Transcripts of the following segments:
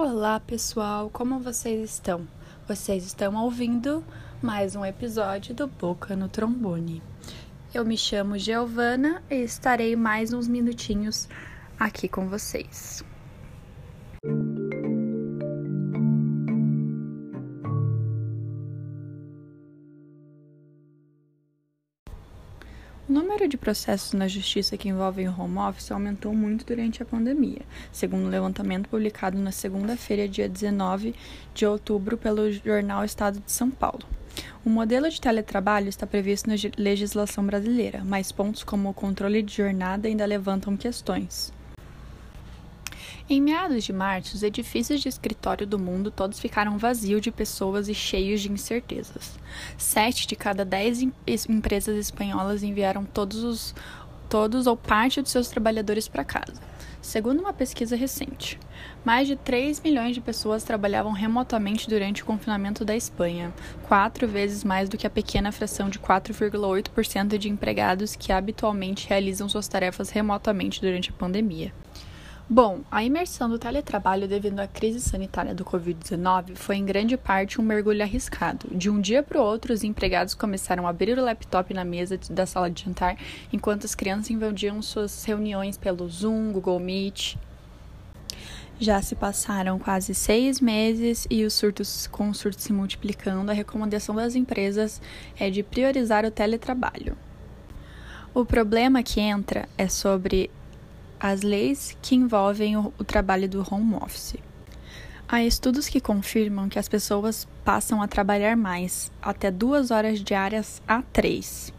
Olá, pessoal, como vocês estão? Vocês estão ouvindo mais um episódio do Boca no Trombone. Eu me chamo Giovana e estarei mais uns minutinhos aqui com vocês. O número de processos na justiça que envolvem o home office aumentou muito durante a pandemia, segundo um levantamento publicado na segunda-feira, dia 19 de outubro, pelo jornal Estado de São Paulo. O modelo de teletrabalho está previsto na legislação brasileira, mas pontos como o controle de jornada ainda levantam questões. Em meados de março, os edifícios de escritório do mundo todos ficaram vazios de pessoas e cheios de incertezas. Sete de cada dez em empresas espanholas enviaram todos, os, todos ou parte dos seus trabalhadores para casa. Segundo uma pesquisa recente, mais de 3 milhões de pessoas trabalhavam remotamente durante o confinamento da Espanha, quatro vezes mais do que a pequena fração de 4,8% de empregados que habitualmente realizam suas tarefas remotamente durante a pandemia. Bom, a imersão do teletrabalho devido à crise sanitária do Covid-19 foi em grande parte um mergulho arriscado. De um dia para o outro, os empregados começaram a abrir o laptop na mesa da sala de jantar, enquanto as crianças invadiam suas reuniões pelo Zoom, Google Meet. Já se passaram quase seis meses e os surtos com os surtos se multiplicando, a recomendação das empresas é de priorizar o teletrabalho. O problema que entra é sobre as leis que envolvem o, o trabalho do home office. Há estudos que confirmam que as pessoas passam a trabalhar mais, até duas horas diárias a três.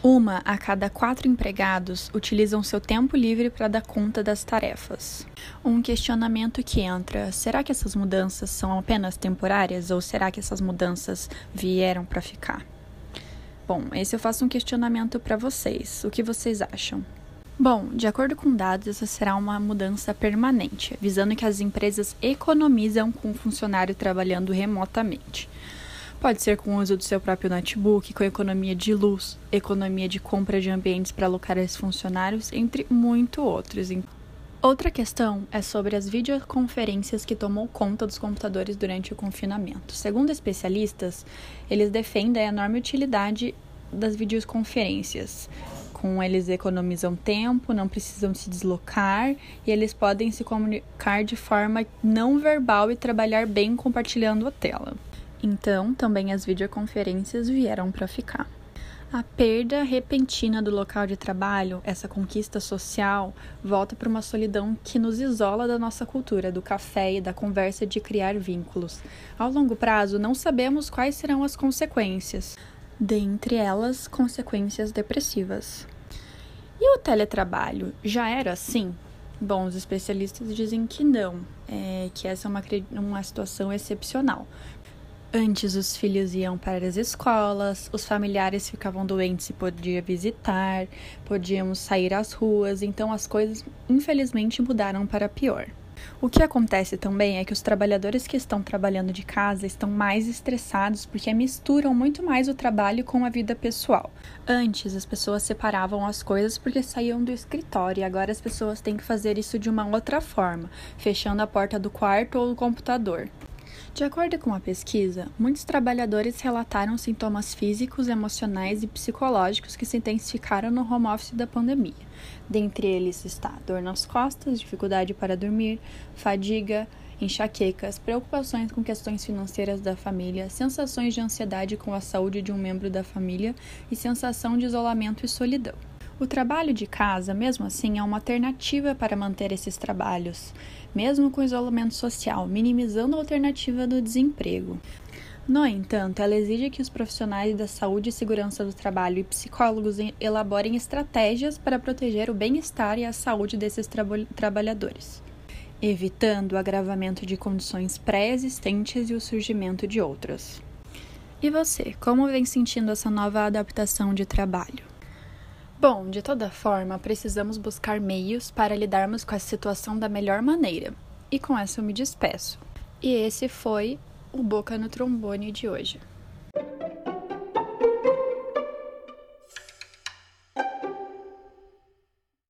Uma a cada quatro empregados utilizam seu tempo livre para dar conta das tarefas. Um questionamento que entra: será que essas mudanças são apenas temporárias ou será que essas mudanças vieram para ficar? Bom, esse eu faço um questionamento para vocês. O que vocês acham? Bom, de acordo com dados, essa será uma mudança permanente, visando que as empresas economizam com o funcionário trabalhando remotamente. Pode ser com o uso do seu próprio notebook, com economia de luz, economia de compra de ambientes para alocar esses funcionários, entre muito outros. Outra questão é sobre as videoconferências que tomou conta dos computadores durante o confinamento. Segundo especialistas, eles defendem a enorme utilidade das videoconferências, com eles economizam tempo, não precisam se deslocar e eles podem se comunicar de forma não verbal e trabalhar bem compartilhando a tela. Então, também as videoconferências vieram para ficar. A perda repentina do local de trabalho, essa conquista social, volta para uma solidão que nos isola da nossa cultura, do café e da conversa de criar vínculos. Ao longo prazo, não sabemos quais serão as consequências dentre elas consequências depressivas. E o teletrabalho já era assim? Bom, os especialistas dizem que não, é, que essa é uma, uma situação excepcional. Antes, os filhos iam para as escolas, os familiares ficavam doentes e podia visitar, podíamos sair às ruas, então as coisas infelizmente mudaram para pior. O que acontece também é que os trabalhadores que estão trabalhando de casa estão mais estressados porque misturam muito mais o trabalho com a vida pessoal. Antes, as pessoas separavam as coisas porque saíam do escritório e agora as pessoas têm que fazer isso de uma outra forma, fechando a porta do quarto ou do computador. De acordo com a pesquisa, muitos trabalhadores relataram sintomas físicos, emocionais e psicológicos que se intensificaram no home office da pandemia. Dentre eles está dor nas costas, dificuldade para dormir, fadiga, enxaquecas, preocupações com questões financeiras da família, sensações de ansiedade com a saúde de um membro da família e sensação de isolamento e solidão. O trabalho de casa, mesmo assim, é uma alternativa para manter esses trabalhos, mesmo com isolamento social, minimizando a alternativa do desemprego. No entanto, ela exige que os profissionais da saúde e segurança do trabalho e psicólogos elaborem estratégias para proteger o bem-estar e a saúde desses tra trabalhadores, evitando o agravamento de condições pré-existentes e o surgimento de outras. E você, como vem sentindo essa nova adaptação de trabalho? Bom, de toda forma, precisamos buscar meios para lidarmos com essa situação da melhor maneira. E com essa eu me despeço. E esse foi o Boca no Trombone de hoje.